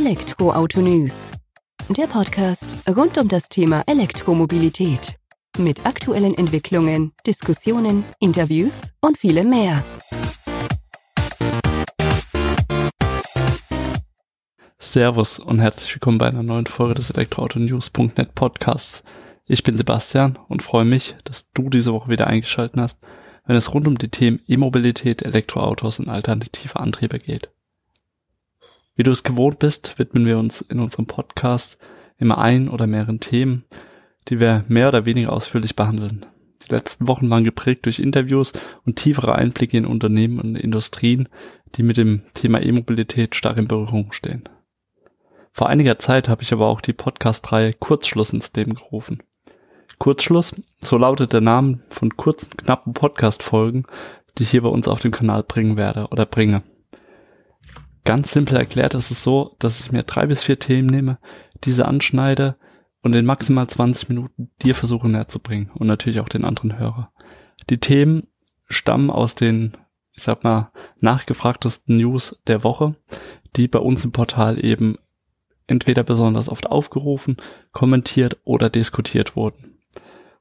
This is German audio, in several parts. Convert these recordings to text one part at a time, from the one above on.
Elektroauto News. Der Podcast rund um das Thema Elektromobilität. Mit aktuellen Entwicklungen, Diskussionen, Interviews und vielem mehr. Servus und herzlich willkommen bei einer neuen Folge des Elektroauto-News.net Podcasts. Ich bin Sebastian und freue mich, dass du diese Woche wieder eingeschaltet hast, wenn es rund um die Themen E-Mobilität, Elektroautos und alternative Antriebe geht. Wie du es gewohnt bist, widmen wir uns in unserem Podcast immer ein oder mehreren Themen, die wir mehr oder weniger ausführlich behandeln. Die letzten Wochen waren geprägt durch Interviews und tiefere Einblicke in Unternehmen und Industrien, die mit dem Thema E-Mobilität stark in Berührung stehen. Vor einiger Zeit habe ich aber auch die Podcast-Reihe Kurzschluss ins Leben gerufen. Kurzschluss, so lautet der Name von kurzen, knappen Podcast-Folgen, die ich hier bei uns auf dem Kanal bringen werde oder bringe. Ganz simpel erklärt ist es so, dass ich mir drei bis vier Themen nehme, diese anschneide und in maximal 20 Minuten dir versuche näher zu bringen und natürlich auch den anderen Hörer. Die Themen stammen aus den, ich sag mal, nachgefragtesten News der Woche, die bei uns im Portal eben entweder besonders oft aufgerufen, kommentiert oder diskutiert wurden.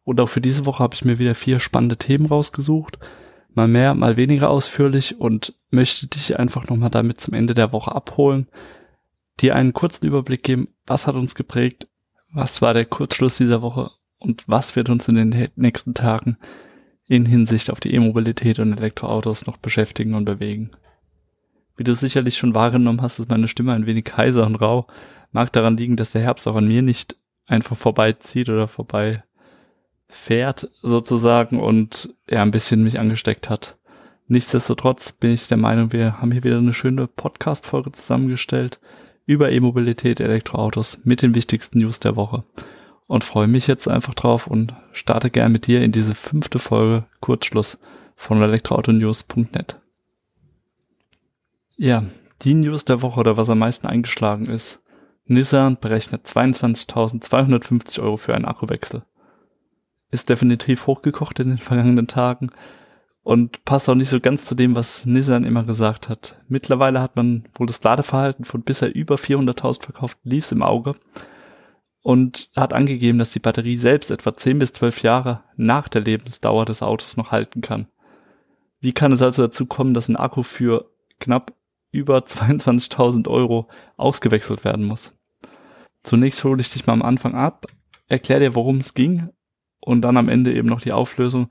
Und auch für diese Woche habe ich mir wieder vier spannende Themen rausgesucht, mal mehr, mal weniger ausführlich und möchte dich einfach nochmal damit zum Ende der Woche abholen, dir einen kurzen Überblick geben, was hat uns geprägt, was war der Kurzschluss dieser Woche und was wird uns in den nächsten Tagen in Hinsicht auf die E-Mobilität und Elektroautos noch beschäftigen und bewegen. Wie du sicherlich schon wahrgenommen hast, ist meine Stimme ein wenig heiser und rau. Mag daran liegen, dass der Herbst auch an mir nicht einfach vorbeizieht oder vorbei fährt sozusagen und ja ein bisschen mich angesteckt hat. Nichtsdestotrotz bin ich der Meinung, wir haben hier wieder eine schöne Podcast-Folge zusammengestellt über E-Mobilität, Elektroautos mit den wichtigsten News der Woche und freue mich jetzt einfach drauf und starte gern mit dir in diese fünfte Folge Kurzschluss von elektroautonews.net. Ja, die News der Woche oder was am meisten eingeschlagen ist. Nissan berechnet 22.250 Euro für einen Akkuwechsel ist definitiv hochgekocht in den vergangenen Tagen und passt auch nicht so ganz zu dem, was Nissan immer gesagt hat. Mittlerweile hat man wohl das Ladeverhalten von bisher über 400.000 verkauften Leafs im Auge und hat angegeben, dass die Batterie selbst etwa 10 bis 12 Jahre nach der Lebensdauer des Autos noch halten kann. Wie kann es also dazu kommen, dass ein Akku für knapp über 22.000 Euro ausgewechselt werden muss? Zunächst hole ich dich mal am Anfang ab, erklär dir, worum es ging und dann am Ende eben noch die Auflösung,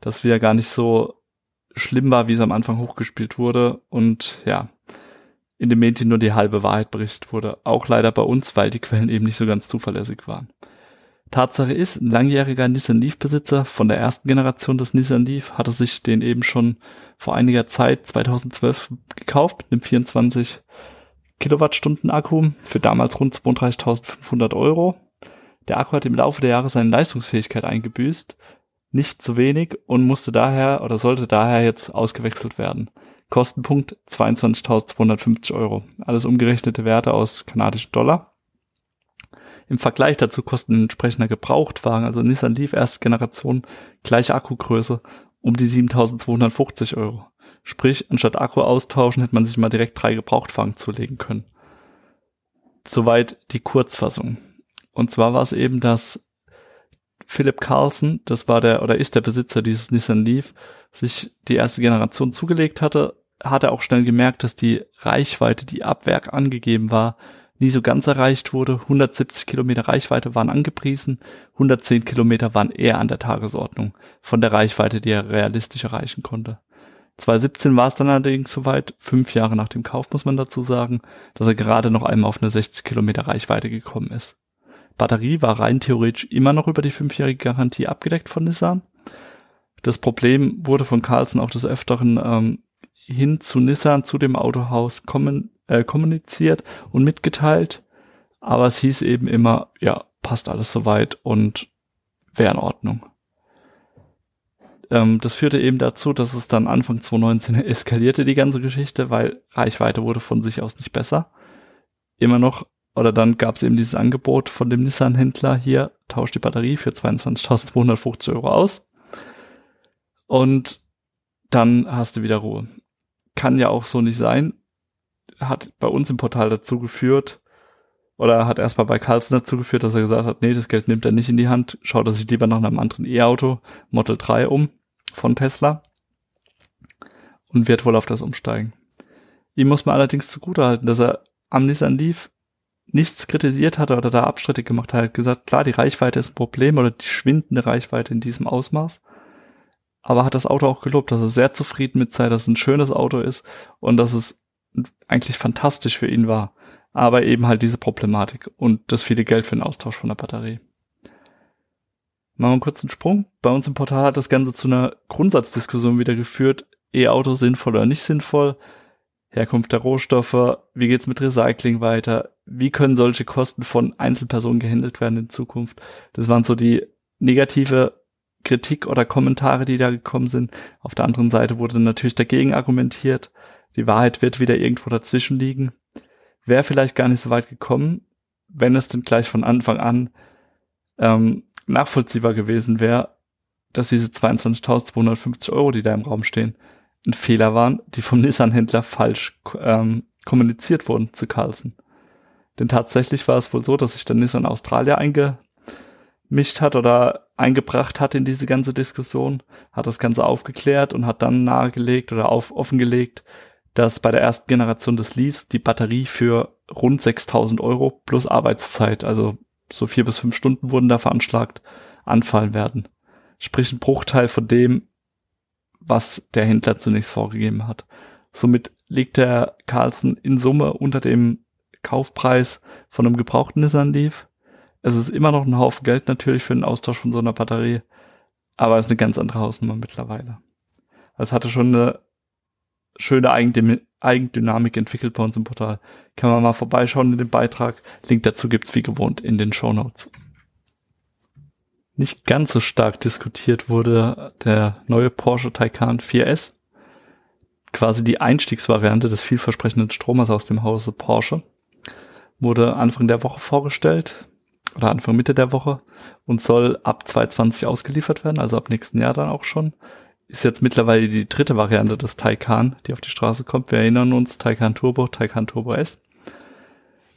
dass wieder gar nicht so schlimm war, wie es am Anfang hochgespielt wurde und ja, in dem Medien nur die halbe Wahrheit berichtet wurde. Auch leider bei uns, weil die Quellen eben nicht so ganz zuverlässig waren. Tatsache ist, ein langjähriger Nissan Leaf Besitzer von der ersten Generation des Nissan Leaf hatte sich den eben schon vor einiger Zeit 2012 gekauft mit einem 24 Kilowattstunden Akku für damals rund 32.500 Euro der Akku hat im Laufe der Jahre seine Leistungsfähigkeit eingebüßt, nicht zu wenig und musste daher oder sollte daher jetzt ausgewechselt werden. Kostenpunkt 22.250 Euro. Alles umgerechnete Werte aus kanadischen Dollar. Im Vergleich dazu kosten entsprechender Gebrauchtwagen, also Nissan Leaf erste Generation, gleiche Akkugröße, um die 7.250 Euro. Sprich, anstatt Akku austauschen, hätte man sich mal direkt drei Gebrauchtwagen zulegen können. Soweit die Kurzfassung. Und zwar war es eben, dass Philip Carlson, das war der oder ist der Besitzer dieses Nissan Leaf, sich die erste Generation zugelegt hatte, hat er auch schnell gemerkt, dass die Reichweite, die ab Werk angegeben war, nie so ganz erreicht wurde. 170 Kilometer Reichweite waren angepriesen, 110 Kilometer waren eher an der Tagesordnung von der Reichweite, die er realistisch erreichen konnte. 2017 war es dann allerdings soweit, fünf Jahre nach dem Kauf muss man dazu sagen, dass er gerade noch einmal auf eine 60 Kilometer Reichweite gekommen ist. Batterie war rein theoretisch immer noch über die fünfjährige Garantie abgedeckt von Nissan. Das Problem wurde von Carlson auch des Öfteren ähm, hin zu Nissan, zu dem Autohaus kommen, äh, kommuniziert und mitgeteilt. Aber es hieß eben immer, ja, passt alles soweit und wäre in Ordnung. Ähm, das führte eben dazu, dass es dann Anfang 2019 eskalierte, die ganze Geschichte, weil Reichweite wurde von sich aus nicht besser. Immer noch oder dann gab es eben dieses Angebot von dem Nissan-Händler hier, tauscht die Batterie für 22.250 Euro aus. Und dann hast du wieder Ruhe. Kann ja auch so nicht sein. Hat bei uns im Portal dazu geführt, oder hat erstmal bei Carlson dazu geführt, dass er gesagt hat, nee, das Geld nimmt er nicht in die Hand, schaut er sich lieber nach einem anderen E-Auto, Model 3 um von Tesla und wird wohl auf das umsteigen. Ihm muss man allerdings zugutehalten, dass er am Nissan Leaf nichts kritisiert hat oder da Abstritte gemacht hat. Hat gesagt, klar, die Reichweite ist ein Problem oder die schwindende Reichweite in diesem Ausmaß. Aber hat das Auto auch gelobt, dass er sehr zufrieden mit sei, dass es ein schönes Auto ist und dass es eigentlich fantastisch für ihn war. Aber eben halt diese Problematik und das viele Geld für den Austausch von der Batterie. Machen wir einen kurzen Sprung. Bei uns im Portal hat das Ganze zu einer Grundsatzdiskussion wieder geführt. E-Auto sinnvoll oder nicht sinnvoll? Herkunft der Rohstoffe, wie geht's mit Recycling weiter, wie können solche Kosten von Einzelpersonen gehandelt werden in Zukunft. Das waren so die negative Kritik oder Kommentare, die da gekommen sind. Auf der anderen Seite wurde natürlich dagegen argumentiert. Die Wahrheit wird wieder irgendwo dazwischen liegen. Wäre vielleicht gar nicht so weit gekommen, wenn es denn gleich von Anfang an ähm, nachvollziehbar gewesen wäre, dass diese 22.250 Euro, die da im Raum stehen, ein Fehler waren, die vom Nissan-Händler falsch ähm, kommuniziert wurden zu Carlson. Denn tatsächlich war es wohl so, dass sich der Nissan Australier eingemischt hat oder eingebracht hat in diese ganze Diskussion, hat das Ganze aufgeklärt und hat dann nahegelegt oder auf, offengelegt, dass bei der ersten Generation des Leafs die Batterie für rund 6000 Euro plus Arbeitszeit, also so vier bis fünf Stunden wurden da veranschlagt, anfallen werden. Sprich ein Bruchteil von dem, was der Händler zunächst vorgegeben hat. Somit liegt der Carlson in Summe unter dem Kaufpreis von einem gebrauchten Nissan Leaf. Es ist immer noch ein Haufen Geld natürlich für den Austausch von so einer Batterie, aber es ist eine ganz andere Hausnummer mittlerweile. Es hatte schon eine schöne Eigendynamik entwickelt bei uns im Portal. Kann man mal vorbeischauen in dem Beitrag. Link dazu gibt's wie gewohnt in den Show Notes nicht ganz so stark diskutiert wurde der neue Porsche Taycan 4S. Quasi die Einstiegsvariante des vielversprechenden Stromers aus dem Hause Porsche. Wurde Anfang der Woche vorgestellt oder Anfang Mitte der Woche und soll ab 2020 ausgeliefert werden, also ab nächsten Jahr dann auch schon. Ist jetzt mittlerweile die dritte Variante des Taycan, die auf die Straße kommt. Wir erinnern uns, Taycan Turbo, Taycan Turbo S.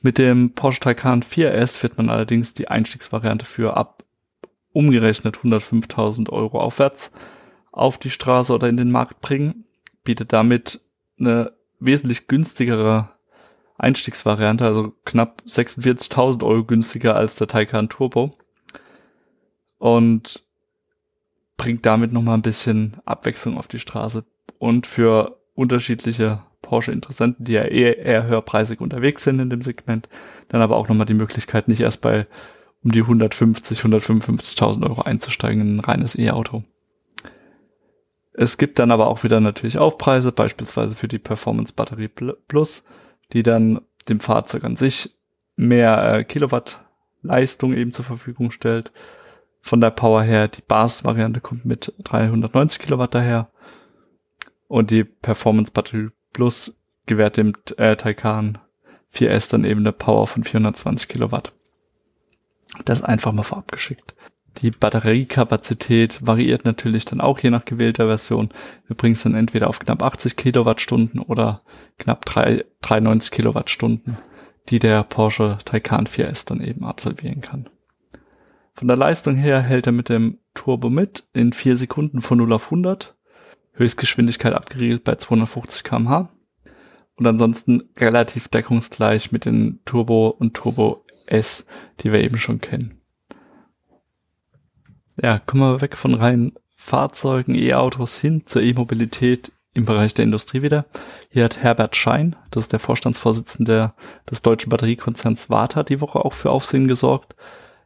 Mit dem Porsche Taycan 4S wird man allerdings die Einstiegsvariante für ab umgerechnet 105.000 Euro aufwärts auf die Straße oder in den Markt bringen, bietet damit eine wesentlich günstigere Einstiegsvariante, also knapp 46.000 Euro günstiger als der Taycan Turbo und bringt damit nochmal ein bisschen Abwechslung auf die Straße und für unterschiedliche Porsche-Interessenten, die ja eher, eher höherpreisig unterwegs sind in dem Segment, dann aber auch nochmal die Möglichkeit, nicht erst bei um die 150, 155.000 Euro einzusteigen in ein reines E-Auto. Es gibt dann aber auch wieder natürlich Aufpreise, beispielsweise für die Performance Batterie Plus, die dann dem Fahrzeug an sich mehr äh, Kilowatt Leistung eben zur Verfügung stellt. Von der Power her, die Basis-Variante kommt mit 390 Kilowatt daher. Und die Performance Batterie Plus gewährt dem äh, Taycan 4S dann eben eine Power von 420 Kilowatt. Das einfach mal vorab geschickt. Die Batteriekapazität variiert natürlich dann auch je nach gewählter Version. Wir bringen es dann entweder auf knapp 80 Kilowattstunden oder knapp 3, 93 Kilowattstunden, die der Porsche Taycan 4S dann eben absolvieren kann. Von der Leistung her hält er mit dem Turbo mit in 4 Sekunden von 0 auf 100. Höchstgeschwindigkeit abgeriegelt bei 250 kmh. Und ansonsten relativ deckungsgleich mit den Turbo und Turbo S, die wir eben schon kennen. Ja, kommen wir weg von rein Fahrzeugen, E-Autos hin zur E-Mobilität im Bereich der Industrie wieder. Hier hat Herbert Schein, das ist der Vorstandsvorsitzende des deutschen Batteriekonzerns Warta, die Woche auch für Aufsehen gesorgt,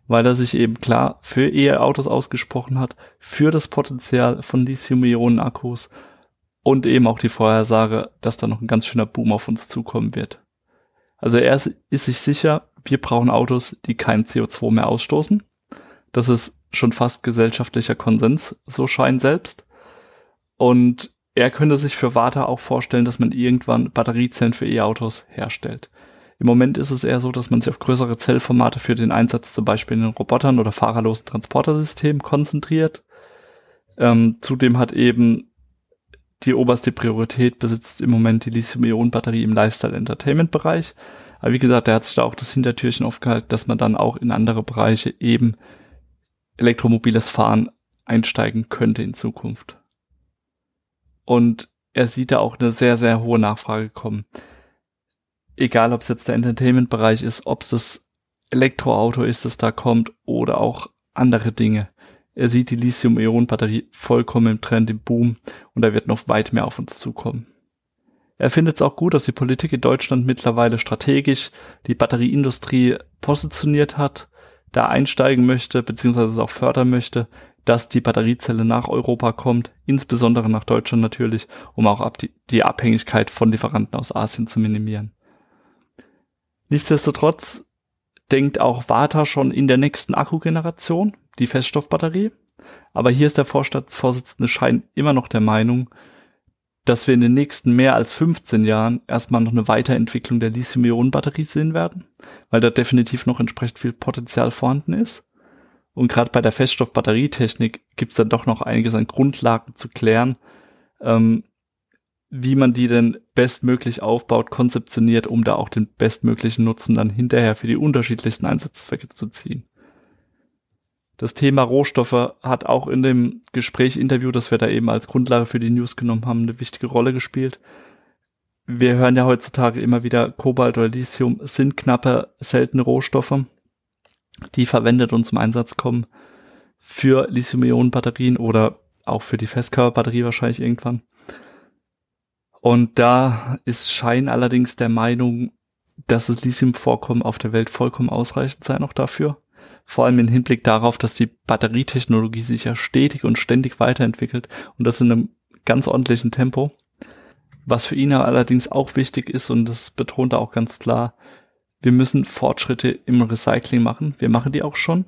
weil er sich eben klar für E-Autos ausgesprochen hat, für das Potenzial von Lithium-Ionen-Akkus und eben auch die Vorhersage, dass da noch ein ganz schöner Boom auf uns zukommen wird. Also er ist, sich sicher, wir brauchen Autos, die kein CO2 mehr ausstoßen. Das ist schon fast gesellschaftlicher Konsens, so scheint selbst. Und er könnte sich für Warta auch vorstellen, dass man irgendwann Batteriezellen für E-Autos herstellt. Im Moment ist es eher so, dass man sich auf größere Zellformate für den Einsatz zum Beispiel in den Robotern oder fahrerlosen Transportersystemen konzentriert. Ähm, zudem hat eben die oberste Priorität besitzt im Moment die Lithium-Ionen-Batterie im Lifestyle-Entertainment-Bereich. Aber wie gesagt, er hat sich da auch das Hintertürchen aufgehalten, dass man dann auch in andere Bereiche eben elektromobiles Fahren einsteigen könnte in Zukunft. Und er sieht da auch eine sehr, sehr hohe Nachfrage kommen. Egal, ob es jetzt der Entertainment-Bereich ist, ob es das Elektroauto ist, das da kommt, oder auch andere Dinge. Er sieht die Lithium-Ionen-Batterie vollkommen im Trend, im Boom, und da wird noch weit mehr auf uns zukommen. Er findet es auch gut, dass die Politik in Deutschland mittlerweile strategisch die Batterieindustrie positioniert hat, da einsteigen möchte, beziehungsweise es auch fördern möchte, dass die Batteriezelle nach Europa kommt, insbesondere nach Deutschland natürlich, um auch ab die, die Abhängigkeit von Lieferanten aus Asien zu minimieren. Nichtsdestotrotz denkt auch Warta schon in der nächsten Akkugeneration, die Feststoffbatterie. Aber hier ist der Vorstandsvorsitzende Schein immer noch der Meinung, dass wir in den nächsten mehr als 15 Jahren erstmal noch eine Weiterentwicklung der Lithium-Ionen-Batterie sehen werden, weil da definitiv noch entsprechend viel Potenzial vorhanden ist. Und gerade bei der Feststoffbatterietechnik gibt es dann doch noch einiges an Grundlagen zu klären, ähm, wie man die denn bestmöglich aufbaut, konzeptioniert, um da auch den bestmöglichen Nutzen dann hinterher für die unterschiedlichsten Einsatzzwecke zu ziehen. Das Thema Rohstoffe hat auch in dem Gespräch, Interview, das wir da eben als Grundlage für die News genommen haben, eine wichtige Rolle gespielt. Wir hören ja heutzutage immer wieder, Kobalt oder Lithium sind knappe, seltene Rohstoffe, die verwendet und zum Einsatz kommen für Lithium-Ionen-Batterien oder auch für die Festkörperbatterie wahrscheinlich irgendwann. Und da ist Schein allerdings der Meinung, dass das Lithium-Vorkommen auf der Welt vollkommen ausreichend sei noch dafür vor allem im Hinblick darauf, dass die Batterietechnologie sich ja stetig und ständig weiterentwickelt und das in einem ganz ordentlichen Tempo. Was für ihn allerdings auch wichtig ist, und das betont er auch ganz klar, wir müssen Fortschritte im Recycling machen. Wir machen die auch schon.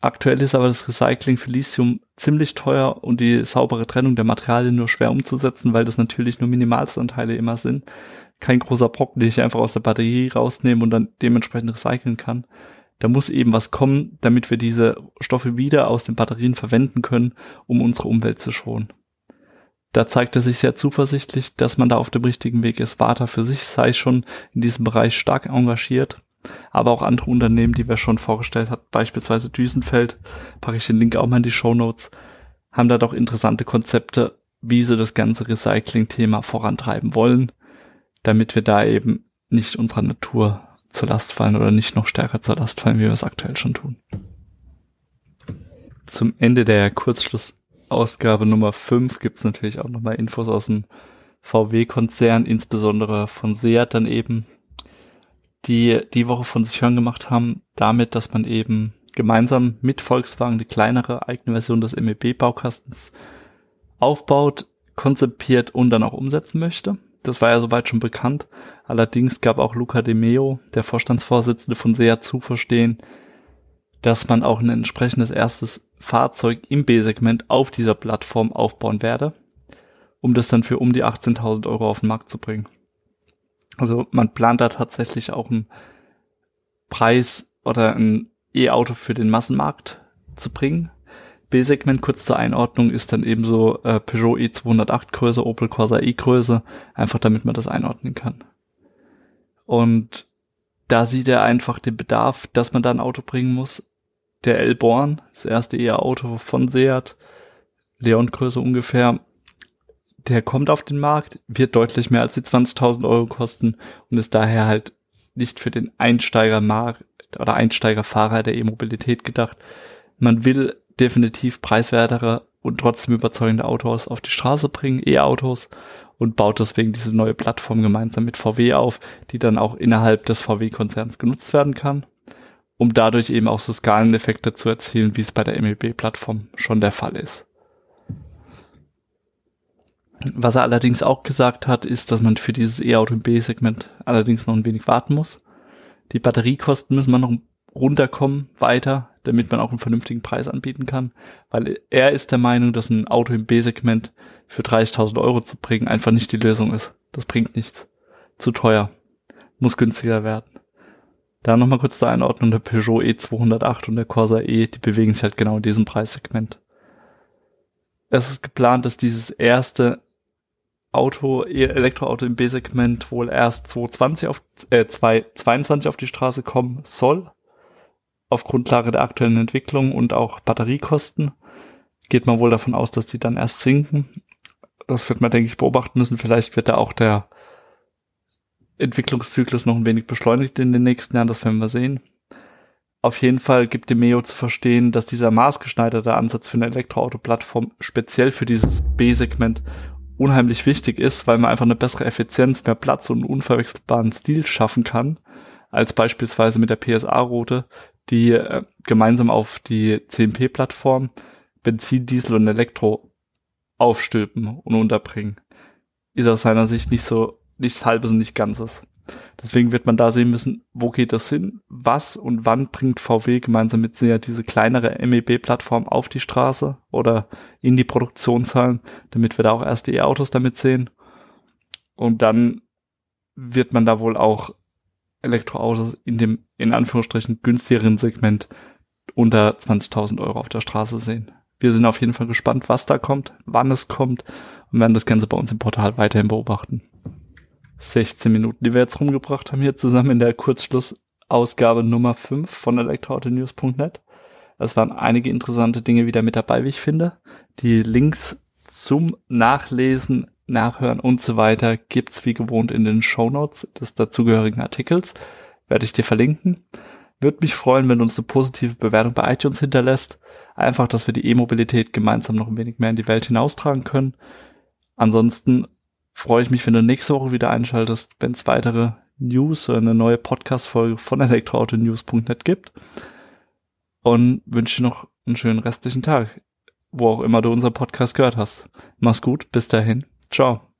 Aktuell ist aber das Recycling für Lithium ziemlich teuer und die saubere Trennung der Materialien nur schwer umzusetzen, weil das natürlich nur Minimalstanteile immer sind. Kein großer Brocken, den ich einfach aus der Batterie rausnehme und dann dementsprechend recyceln kann da muss eben was kommen, damit wir diese Stoffe wieder aus den Batterien verwenden können, um unsere Umwelt zu schonen. Da zeigt er sich sehr zuversichtlich, dass man da auf dem richtigen Weg ist. Warta für sich sei schon in diesem Bereich stark engagiert, aber auch andere Unternehmen, die wir schon vorgestellt hat, beispielsweise Düsenfeld, packe ich den Link auch mal in die Show Notes, haben da doch interessante Konzepte, wie sie das ganze Recycling-Thema vorantreiben wollen, damit wir da eben nicht unserer Natur zur Last fallen oder nicht noch stärker zur Last fallen, wie wir es aktuell schon tun. Zum Ende der Kurzschlussausgabe Nummer 5 gibt es natürlich auch nochmal Infos aus dem VW-Konzern, insbesondere von Seat dann eben, die die Woche von sich hören gemacht haben, damit, dass man eben gemeinsam mit Volkswagen die kleinere eigene Version des MEB-Baukastens aufbaut, konzipiert und dann auch umsetzen möchte. Das war ja soweit schon bekannt. Allerdings gab auch Luca De Meo, der Vorstandsvorsitzende von SEA, zu verstehen, dass man auch ein entsprechendes erstes Fahrzeug im B-Segment auf dieser Plattform aufbauen werde, um das dann für um die 18.000 Euro auf den Markt zu bringen. Also man plant da tatsächlich auch einen Preis oder ein E-Auto für den Massenmarkt zu bringen. B-Segment kurz zur Einordnung ist dann ebenso äh, Peugeot E208 Größe, Opel Corsa E Größe, einfach damit man das einordnen kann. Und da sieht er einfach den Bedarf, dass man da ein Auto bringen muss. Der Elborn, das erste E-Auto von Seat, Leon-Größe ungefähr, der kommt auf den Markt, wird deutlich mehr als die 20.000 Euro kosten und ist daher halt nicht für den Einsteigermarkt oder Einsteigerfahrer der E-Mobilität gedacht. Man will definitiv preiswertere und trotzdem überzeugende Autos auf die Straße bringen, E-Autos und baut deswegen diese neue Plattform gemeinsam mit VW auf, die dann auch innerhalb des VW-Konzerns genutzt werden kann, um dadurch eben auch so Skaleneffekte zu erzielen, wie es bei der MEB-Plattform schon der Fall ist. Was er allerdings auch gesagt hat, ist, dass man für dieses E-Auto im B-Segment allerdings noch ein wenig warten muss. Die Batteriekosten müssen wir noch runterkommen weiter, damit man auch einen vernünftigen Preis anbieten kann, weil er ist der Meinung, dass ein Auto im B-Segment für 30.000 Euro zu bringen einfach nicht die Lösung ist. Das bringt nichts. Zu teuer. Muss günstiger werden. Da nochmal kurz zur Einordnung, der Peugeot E208 und der Corsa E, die bewegen sich halt genau in diesem Preissegment. Es ist geplant, dass dieses erste Auto, Elektroauto im B-Segment wohl erst 2020 auf, äh, 2022 auf die Straße kommen soll. Auf Grundlage der aktuellen Entwicklung und auch Batteriekosten geht man wohl davon aus, dass die dann erst sinken. Das wird man, denke ich, beobachten müssen. Vielleicht wird da auch der Entwicklungszyklus noch ein wenig beschleunigt in den nächsten Jahren. Das werden wir sehen. Auf jeden Fall gibt Demeo zu verstehen, dass dieser maßgeschneiderte Ansatz für eine Elektroauto-Plattform speziell für dieses B-Segment unheimlich wichtig ist, weil man einfach eine bessere Effizienz, mehr Platz und einen unverwechselbaren Stil schaffen kann, als beispielsweise mit der PSA-Route, die äh, gemeinsam auf die CMP-Plattform Benzin, Diesel und Elektro aufstülpen und unterbringen. Ist aus seiner Sicht nicht so, nichts halbes und nicht ganzes. Deswegen wird man da sehen müssen, wo geht das hin? Was und wann bringt VW gemeinsam mit SEA diese kleinere MEB-Plattform auf die Straße oder in die Produktionshallen, damit wir da auch erste E-Autos damit sehen. Und dann wird man da wohl auch Elektroautos in dem, in Anführungsstrichen, günstigeren Segment unter 20.000 Euro auf der Straße sehen. Wir sind auf jeden Fall gespannt, was da kommt, wann es kommt und werden das Ganze bei uns im Portal weiterhin beobachten. 16 Minuten, die wir jetzt rumgebracht haben hier zusammen in der Kurzschlussausgabe Nummer 5 von elektroautonews.net. Es waren einige interessante Dinge wieder mit dabei, wie ich finde. Die Links zum Nachlesen, Nachhören und so weiter gibt's wie gewohnt in den Show Notes des dazugehörigen Artikels. Werde ich dir verlinken. Würde mich freuen, wenn du uns eine positive Bewertung bei iTunes hinterlässt. Einfach, dass wir die E-Mobilität gemeinsam noch ein wenig mehr in die Welt hinaustragen können. Ansonsten freue ich mich, wenn du nächste Woche wieder einschaltest, wenn es weitere News oder eine neue Podcast-Folge von elektroautonews.net gibt. Und wünsche dir noch einen schönen restlichen Tag, wo auch immer du unser Podcast gehört hast. Mach's gut, bis dahin. Ciao.